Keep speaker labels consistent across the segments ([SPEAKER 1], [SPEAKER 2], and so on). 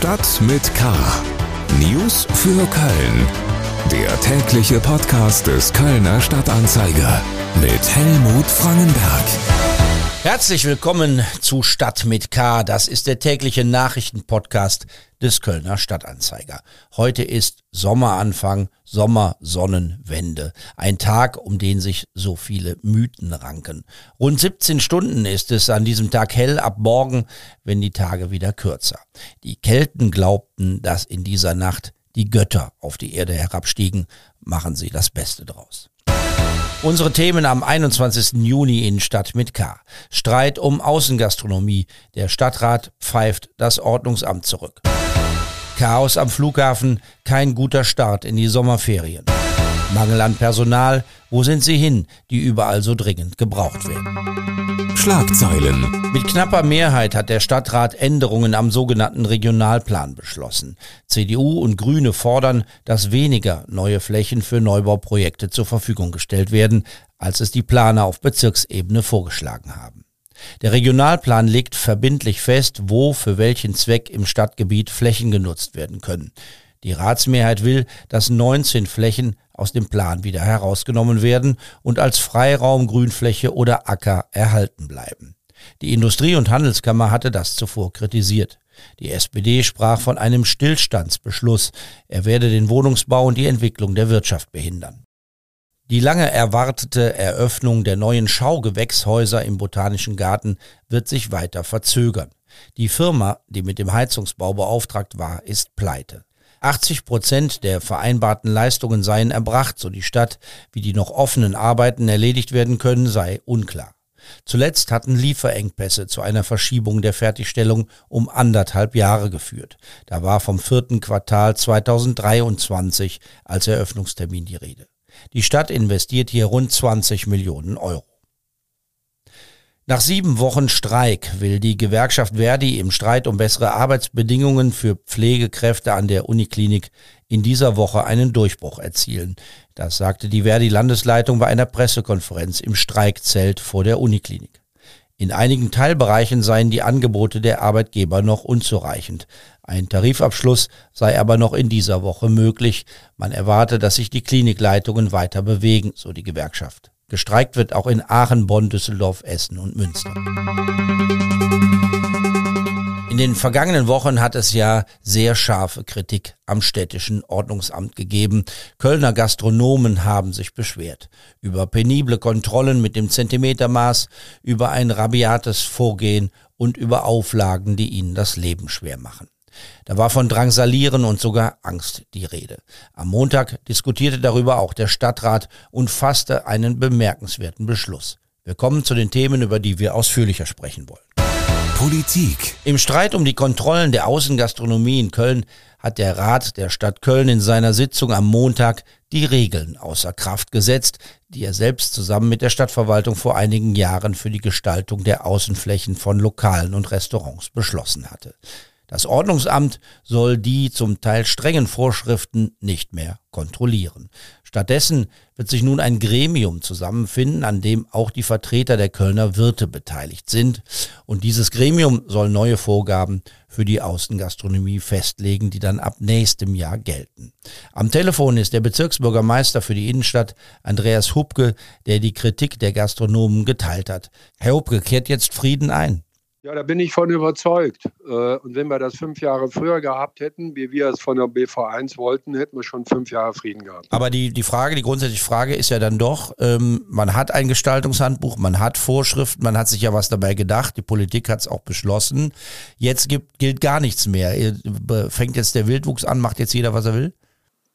[SPEAKER 1] Stadt mit K. News für Köln. Der tägliche Podcast des Kölner Stadtanzeiger mit Helmut Frangenberg.
[SPEAKER 2] Herzlich willkommen zu Stadt mit K. Das ist der tägliche Nachrichtenpodcast des Kölner Stadtanzeiger. Heute ist Sommeranfang, Sommersonnenwende. Ein Tag, um den sich so viele Mythen ranken. Rund 17 Stunden ist es an diesem Tag hell, ab morgen, wenn die Tage wieder kürzer. Die Kelten glaubten, dass in dieser Nacht die Götter auf die Erde herabstiegen. Machen Sie das Beste draus. Unsere Themen am 21. Juni in Stadt mit K. Streit um Außengastronomie. Der Stadtrat pfeift das Ordnungsamt zurück. Chaos am Flughafen. Kein guter Start in die Sommerferien. Mangel an Personal. Wo sind sie hin, die überall so dringend gebraucht werden?
[SPEAKER 1] Schlagzeilen.
[SPEAKER 2] Mit knapper Mehrheit hat der Stadtrat Änderungen am sogenannten Regionalplan beschlossen. CDU und Grüne fordern, dass weniger neue Flächen für Neubauprojekte zur Verfügung gestellt werden, als es die Planer auf Bezirksebene vorgeschlagen haben. Der Regionalplan legt verbindlich fest, wo für welchen Zweck im Stadtgebiet Flächen genutzt werden können. Die Ratsmehrheit will, dass 19 Flächen aus dem Plan wieder herausgenommen werden und als Freiraum, Grünfläche oder Acker erhalten bleiben. Die Industrie- und Handelskammer hatte das zuvor kritisiert. Die SPD sprach von einem Stillstandsbeschluss. Er werde den Wohnungsbau und die Entwicklung der Wirtschaft behindern. Die lange erwartete Eröffnung der neuen Schaugewächshäuser im Botanischen Garten wird sich weiter verzögern. Die Firma, die mit dem Heizungsbau beauftragt war, ist pleite. 80 Prozent der vereinbarten Leistungen seien erbracht, so die Stadt. Wie die noch offenen Arbeiten erledigt werden können, sei unklar. Zuletzt hatten Lieferengpässe zu einer Verschiebung der Fertigstellung um anderthalb Jahre geführt. Da war vom vierten Quartal 2023 als Eröffnungstermin die Rede. Die Stadt investiert hier rund 20 Millionen Euro. Nach sieben Wochen Streik will die Gewerkschaft Verdi im Streit um bessere Arbeitsbedingungen für Pflegekräfte an der Uniklinik in dieser Woche einen Durchbruch erzielen. Das sagte die Verdi-Landesleitung bei einer Pressekonferenz im Streikzelt vor der Uniklinik. In einigen Teilbereichen seien die Angebote der Arbeitgeber noch unzureichend. Ein Tarifabschluss sei aber noch in dieser Woche möglich. Man erwarte, dass sich die Klinikleitungen weiter bewegen, so die Gewerkschaft. Gestreikt wird auch in Aachen, Bonn, Düsseldorf, Essen und Münster. In den vergangenen Wochen hat es ja sehr scharfe Kritik am städtischen Ordnungsamt gegeben. Kölner Gastronomen haben sich beschwert über penible Kontrollen mit dem Zentimetermaß, über ein rabiates Vorgehen und über Auflagen, die ihnen das Leben schwer machen. Da war von Drangsalieren und sogar Angst die Rede. Am Montag diskutierte darüber auch der Stadtrat und fasste einen bemerkenswerten Beschluss. Wir kommen zu den Themen, über die wir ausführlicher sprechen wollen.
[SPEAKER 1] Politik.
[SPEAKER 2] Im Streit um die Kontrollen der Außengastronomie in Köln hat der Rat der Stadt Köln in seiner Sitzung am Montag die Regeln außer Kraft gesetzt, die er selbst zusammen mit der Stadtverwaltung vor einigen Jahren für die Gestaltung der Außenflächen von Lokalen und Restaurants beschlossen hatte. Das Ordnungsamt soll die zum Teil strengen Vorschriften nicht mehr kontrollieren. Stattdessen wird sich nun ein Gremium zusammenfinden, an dem auch die Vertreter der Kölner Wirte beteiligt sind. Und dieses Gremium soll neue Vorgaben für die Außengastronomie festlegen, die dann ab nächstem Jahr gelten. Am Telefon ist der Bezirksbürgermeister für die Innenstadt, Andreas Hubke, der die Kritik der Gastronomen geteilt hat. Herr Hubke, kehrt jetzt Frieden ein?
[SPEAKER 3] Ja, da bin ich von überzeugt. Äh, und wenn wir das fünf Jahre früher gehabt hätten, wie wir es von der BV1 wollten, hätten wir schon fünf Jahre Frieden gehabt.
[SPEAKER 2] Aber die, die Frage, die grundsätzliche Frage ist ja dann doch, ähm, man hat ein Gestaltungshandbuch, man hat Vorschriften, man hat sich ja was dabei gedacht, die Politik hat es auch beschlossen. Jetzt gibt, gilt gar nichts mehr. Fängt jetzt der Wildwuchs an, macht jetzt jeder, was er will?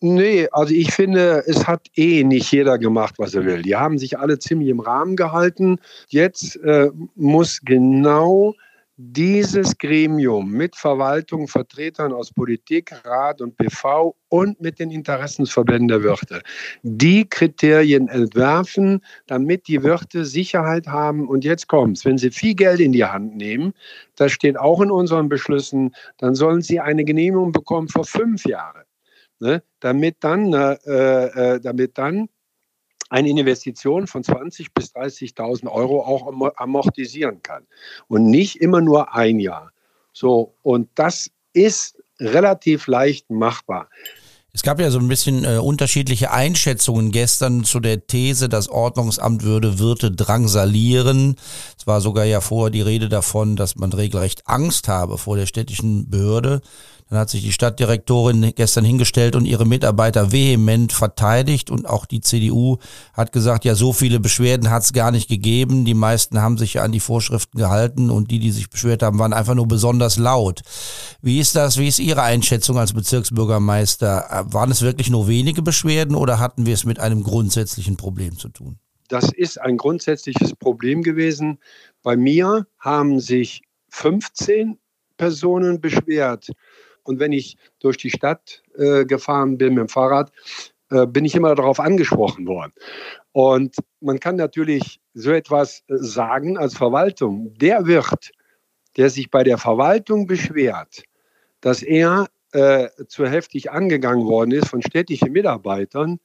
[SPEAKER 3] Nee, also ich finde, es hat eh nicht jeder gemacht, was er will. Die haben sich alle ziemlich im Rahmen gehalten. Jetzt äh, muss genau dieses Gremium mit Verwaltung, Vertretern aus Politik, Rat und PV und mit den Interessensverbänden der Wirte die Kriterien entwerfen, damit die Wirte Sicherheit haben. Und jetzt kommt's, wenn sie viel Geld in die Hand nehmen, das steht auch in unseren Beschlüssen, dann sollen sie eine Genehmigung bekommen vor fünf Jahren ne, damit, dann, äh, äh, damit dann eine Investition von 20.000 bis 30.000 Euro auch amortisieren kann und nicht immer nur ein Jahr. So, und das ist relativ leicht machbar.
[SPEAKER 2] Es gab ja so ein bisschen äh, unterschiedliche Einschätzungen gestern zu der These, das Ordnungsamt würde Wirte drangsalieren. Es war sogar ja vorher die Rede davon, dass man regelrecht Angst habe vor der städtischen Behörde. Dann hat sich die Stadtdirektorin gestern hingestellt und ihre Mitarbeiter vehement verteidigt und auch die CDU hat gesagt, ja, so viele Beschwerden hat es gar nicht gegeben. Die meisten haben sich ja an die Vorschriften gehalten und die, die sich beschwert haben, waren einfach nur besonders laut. Wie ist das? Wie ist Ihre Einschätzung als Bezirksbürgermeister? Waren es wirklich nur wenige Beschwerden oder hatten wir es mit einem grundsätzlichen Problem zu tun?
[SPEAKER 3] Das ist ein grundsätzliches Problem gewesen. Bei mir haben sich 15 Personen beschwert. Und wenn ich durch die Stadt äh, gefahren bin mit dem Fahrrad, äh, bin ich immer darauf angesprochen worden. Und man kann natürlich so etwas äh, sagen als Verwaltung. Der Wirt, der sich bei der Verwaltung beschwert, dass er äh, zu heftig angegangen worden ist von städtischen Mitarbeitern,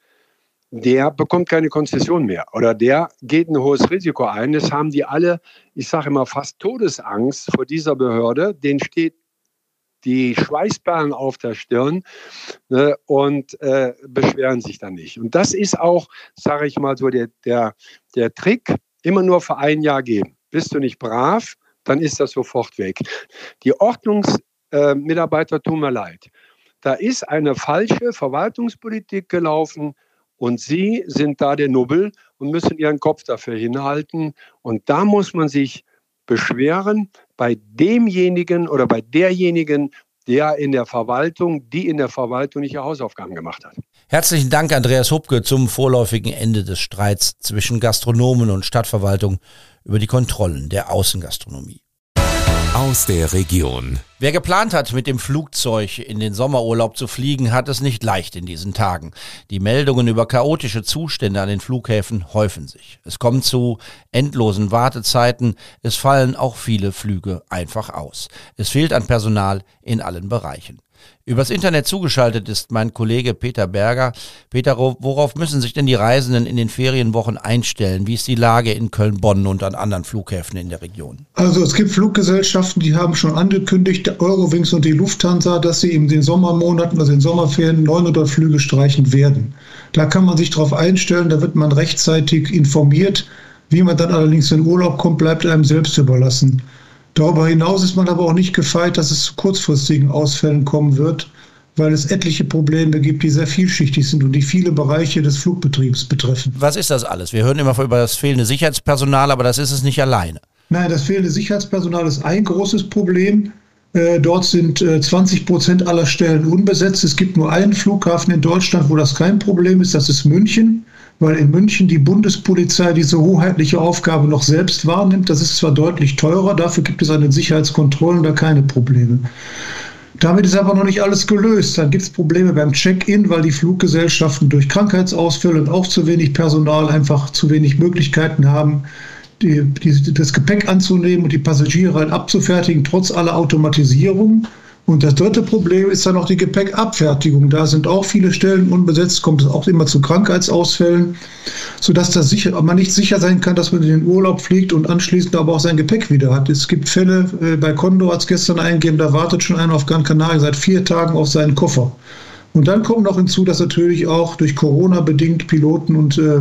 [SPEAKER 3] der bekommt keine Konzession mehr oder der geht ein hohes Risiko ein. Das haben die alle, ich sage immer, fast Todesangst vor dieser Behörde. Den steht die Schweißperlen auf der Stirn ne, und äh, beschweren sich dann nicht. Und das ist auch, sage ich mal so, der, der, der Trick, immer nur für ein Jahr geben. Bist du nicht brav, dann ist das sofort weg. Die Ordnungsmitarbeiter äh, tun mir leid. Da ist eine falsche Verwaltungspolitik gelaufen und sie sind da der Nubbel und müssen ihren Kopf dafür hinhalten. Und da muss man sich beschweren bei demjenigen oder bei derjenigen, der in der Verwaltung, die in der Verwaltung nicht ihre Hausaufgaben gemacht hat.
[SPEAKER 2] Herzlichen Dank, Andreas Hubke, zum vorläufigen Ende des Streits zwischen Gastronomen und Stadtverwaltung über die Kontrollen der Außengastronomie
[SPEAKER 1] aus der Region.
[SPEAKER 2] Wer geplant hat, mit dem Flugzeug in den Sommerurlaub zu fliegen, hat es nicht leicht in diesen Tagen. Die Meldungen über chaotische Zustände an den Flughäfen häufen sich. Es kommt zu endlosen Wartezeiten. Es fallen auch viele Flüge einfach aus. Es fehlt an Personal in allen Bereichen. Übers Internet zugeschaltet ist mein Kollege Peter Berger. Peter, worauf müssen sich denn die Reisenden in den Ferienwochen einstellen? Wie ist die Lage in Köln, Bonn und an anderen Flughäfen in der Region?
[SPEAKER 4] Also es gibt Fluggesellschaften, die haben schon angekündigt, Eurowings und die Lufthansa, dass sie in den Sommermonaten, also in Sommerferien, 900 Flüge streichen werden. Da kann man sich darauf einstellen, da wird man rechtzeitig informiert. Wie man dann allerdings in Urlaub kommt, bleibt einem selbst überlassen. Darüber hinaus ist man aber auch nicht gefeit, dass es zu kurzfristigen Ausfällen kommen wird, weil es etliche Probleme gibt, die sehr vielschichtig sind und die viele Bereiche des Flugbetriebs betreffen.
[SPEAKER 2] Was ist das alles? Wir hören immer über das fehlende Sicherheitspersonal, aber das ist es nicht alleine.
[SPEAKER 4] Nein, das fehlende Sicherheitspersonal ist ein großes Problem. Äh, dort sind 20 äh, Prozent aller Stellen unbesetzt. Es gibt nur einen Flughafen in Deutschland, wo das kein Problem ist. Das ist München weil in München die Bundespolizei diese hoheitliche Aufgabe noch selbst wahrnimmt. Das ist zwar deutlich teurer, dafür gibt es an den Sicherheitskontrollen da keine Probleme. Damit ist aber noch nicht alles gelöst. Dann gibt es Probleme beim Check-in, weil die Fluggesellschaften durch Krankheitsausfälle und auch zu wenig Personal einfach zu wenig Möglichkeiten haben, die, die, das Gepäck anzunehmen und die Passagiere abzufertigen, trotz aller Automatisierung. Und das dritte Problem ist dann noch die Gepäckabfertigung. Da sind auch viele Stellen unbesetzt, kommt es auch immer zu Krankheitsausfällen, sodass das sicher, man nicht sicher sein kann, dass man in den Urlaub fliegt und anschließend aber auch sein Gepäck wieder hat. Es gibt Fälle, äh, bei Condor hat es gestern eingegeben, da wartet schon einer auf Gran Canaria seit vier Tagen auf seinen Koffer. Und dann kommt noch hinzu, dass natürlich auch durch Corona bedingt Piloten und äh,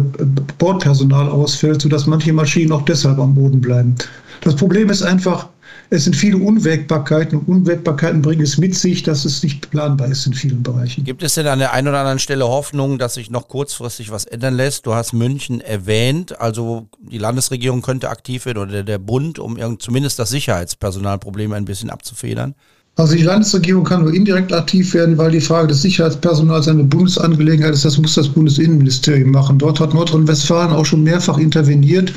[SPEAKER 4] Bordpersonal ausfällt, sodass manche Maschinen auch deshalb am Boden bleiben. Das Problem ist einfach, es sind viele Unwägbarkeiten und Unwägbarkeiten bringen es mit sich, dass es nicht planbar ist in vielen Bereichen.
[SPEAKER 2] Gibt es denn an der einen oder anderen Stelle Hoffnung, dass sich noch kurzfristig was ändern lässt? Du hast München erwähnt, also die Landesregierung könnte aktiv werden oder der Bund, um zumindest das Sicherheitspersonalproblem ein bisschen abzufedern?
[SPEAKER 4] Also die Landesregierung kann nur indirekt aktiv werden, weil die Frage des Sicherheitspersonals eine Bundesangelegenheit ist. Das muss das Bundesinnenministerium machen. Dort hat Nordrhein-Westfalen auch schon mehrfach interveniert.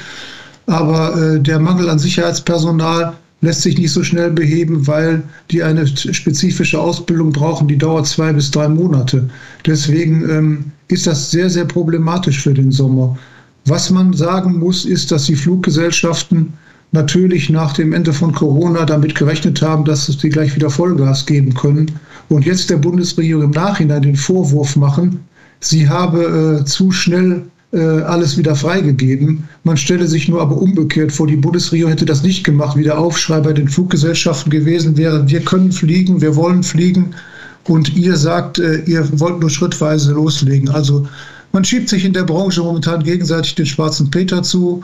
[SPEAKER 4] Aber äh, der Mangel an Sicherheitspersonal lässt sich nicht so schnell beheben, weil die eine spezifische Ausbildung brauchen, die dauert zwei bis drei Monate. Deswegen ähm, ist das sehr, sehr problematisch für den Sommer. Was man sagen muss, ist, dass die Fluggesellschaften natürlich nach dem Ende von Corona damit gerechnet haben, dass sie gleich wieder Vollgas geben können und jetzt der Bundesregierung im Nachhinein den Vorwurf machen, sie habe äh, zu schnell alles wieder freigegeben. Man stelle sich nur aber umgekehrt vor, die Bundesregierung hätte das nicht gemacht, wie der Aufschrei bei den Fluggesellschaften gewesen wäre. Wir können fliegen, wir wollen fliegen und ihr sagt, äh, ihr wollt nur schrittweise loslegen. Also man schiebt sich in der Branche momentan gegenseitig den schwarzen Peter zu.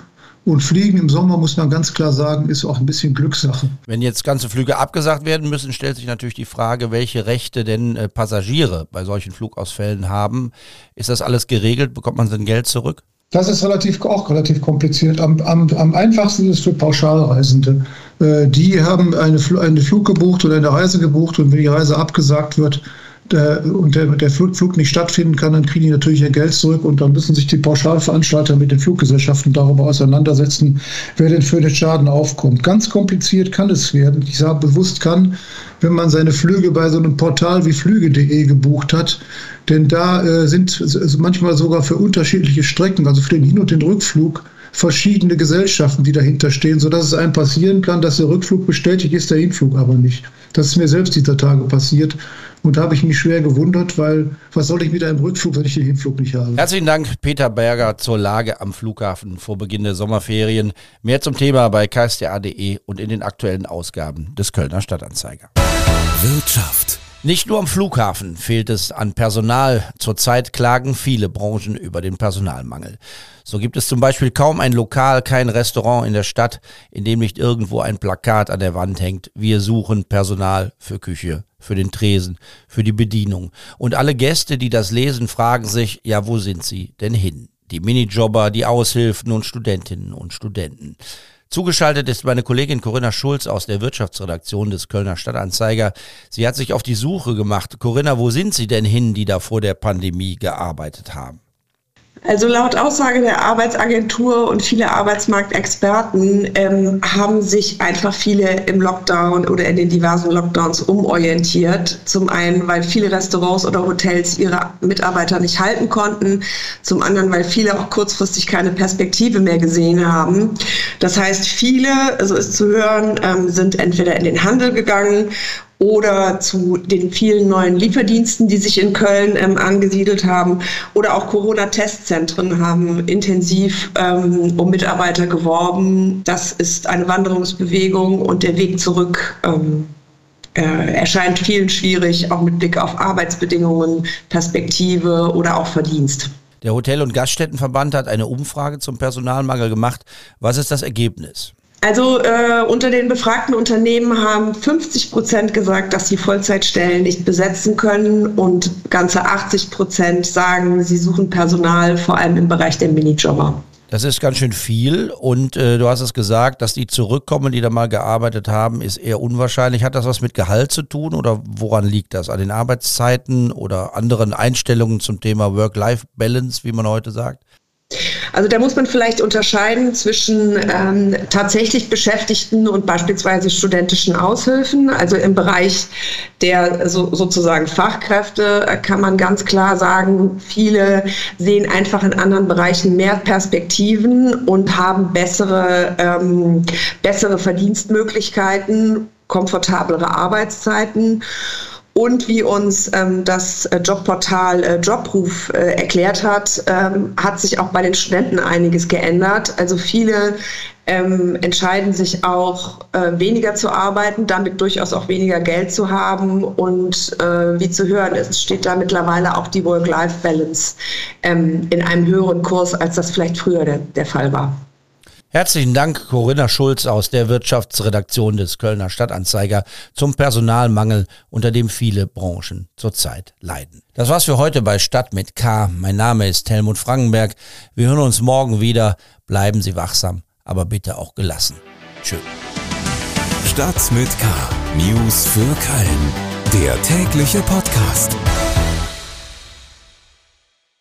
[SPEAKER 4] Und Fliegen im Sommer, muss man ganz klar sagen, ist auch ein bisschen Glückssache.
[SPEAKER 2] Wenn jetzt ganze Flüge abgesagt werden müssen, stellt sich natürlich die Frage, welche Rechte denn äh, Passagiere bei solchen Flugausfällen haben. Ist das alles geregelt? Bekommt man sein Geld zurück?
[SPEAKER 4] Das ist relativ, auch relativ kompliziert. Am, am, am einfachsten ist es für Pauschalreisende. Äh, die haben eine, eine Flug gebucht oder eine Reise gebucht und wenn die Reise abgesagt wird, der, und der, der Flug nicht stattfinden kann, dann kriegen die natürlich ihr Geld zurück und dann müssen sich die Pauschalveranstalter mit den Fluggesellschaften darüber auseinandersetzen, wer denn für den Schaden aufkommt. Ganz kompliziert kann es werden. Ich sage bewusst kann, wenn man seine Flüge bei so einem Portal wie flüge.de gebucht hat, denn da äh, sind manchmal sogar für unterschiedliche Strecken, also für den Hin- und den Rückflug, verschiedene Gesellschaften, die dahinter stehen, sodass es einem passieren kann, dass der Rückflug bestätigt ist, der Hinflug aber nicht. Das ist mir selbst dieser Tage passiert. Und da habe ich mich schwer gewundert, weil was soll ich mit einem Rückflug, wenn ich den Hinflug nicht habe?
[SPEAKER 2] Herzlichen Dank, Peter Berger, zur Lage am Flughafen vor Beginn der Sommerferien. Mehr zum Thema bei ksta.de und in den aktuellen Ausgaben des Kölner Stadtanzeiger.
[SPEAKER 1] Wirtschaft.
[SPEAKER 2] Nicht nur am Flughafen fehlt es an Personal. Zurzeit klagen viele Branchen über den Personalmangel. So gibt es zum Beispiel kaum ein Lokal, kein Restaurant in der Stadt, in dem nicht irgendwo ein Plakat an der Wand hängt. Wir suchen Personal für Küche, für den Tresen, für die Bedienung. Und alle Gäste, die das lesen, fragen sich, ja, wo sind sie denn hin? Die Minijobber, die Aushilfen und Studentinnen und Studenten. Zugeschaltet ist meine Kollegin Corinna Schulz aus der Wirtschaftsredaktion des Kölner Stadtanzeiger. Sie hat sich auf die Suche gemacht. Corinna, wo sind Sie denn hin, die da vor der Pandemie gearbeitet haben?
[SPEAKER 5] Also laut Aussage der Arbeitsagentur und viele Arbeitsmarktexperten ähm, haben sich einfach viele im Lockdown oder in den diversen Lockdowns umorientiert. Zum einen, weil viele Restaurants oder Hotels ihre Mitarbeiter nicht halten konnten. Zum anderen, weil viele auch kurzfristig keine Perspektive mehr gesehen haben. Das heißt, viele, so ist zu hören, ähm, sind entweder in den Handel gegangen oder zu den vielen neuen Lieferdiensten, die sich in Köln ähm, angesiedelt haben oder auch Corona-Testzentren haben intensiv ähm, um Mitarbeiter geworben. Das ist eine Wanderungsbewegung und der Weg zurück ähm, äh, erscheint vielen schwierig, auch mit Blick auf Arbeitsbedingungen, Perspektive oder auch Verdienst.
[SPEAKER 2] Der Hotel- und Gaststättenverband hat eine Umfrage zum Personalmangel gemacht. Was ist das Ergebnis?
[SPEAKER 5] Also äh, unter den befragten Unternehmen haben 50 Prozent gesagt, dass sie Vollzeitstellen nicht besetzen können und ganze 80 Prozent sagen, sie suchen Personal, vor allem im Bereich der Minijobber.
[SPEAKER 2] Das ist ganz schön viel und äh, du hast es gesagt, dass die zurückkommen, die da mal gearbeitet haben, ist eher unwahrscheinlich. Hat das was mit Gehalt zu tun oder woran liegt das? An den Arbeitszeiten oder anderen Einstellungen zum Thema Work-Life-Balance, wie man heute sagt?
[SPEAKER 5] Also da muss man vielleicht unterscheiden zwischen ähm, tatsächlich Beschäftigten und beispielsweise studentischen Aushilfen. Also im Bereich der so, sozusagen Fachkräfte äh, kann man ganz klar sagen, viele sehen einfach in anderen Bereichen mehr Perspektiven und haben bessere, ähm, bessere Verdienstmöglichkeiten, komfortablere Arbeitszeiten. Und wie uns ähm, das äh, Jobportal äh, Jobruf äh, erklärt hat, ähm, hat sich auch bei den Studenten einiges geändert. Also viele ähm, entscheiden sich auch äh, weniger zu arbeiten, damit durchaus auch weniger Geld zu haben. Und äh, wie zu hören, es steht da mittlerweile auch die Work-Life-Balance ähm, in einem höheren Kurs, als das vielleicht früher der, der Fall war.
[SPEAKER 2] Herzlichen Dank, Corinna Schulz aus der Wirtschaftsredaktion des Kölner Stadtanzeiger zum Personalmangel, unter dem viele Branchen zurzeit leiden. Das war's für heute bei Stadt mit K. Mein Name ist Helmut Frankenberg. Wir hören uns morgen wieder. Bleiben Sie wachsam, aber bitte auch gelassen. Tschüss.
[SPEAKER 1] Stadt mit K. News für Köln. Der tägliche Podcast.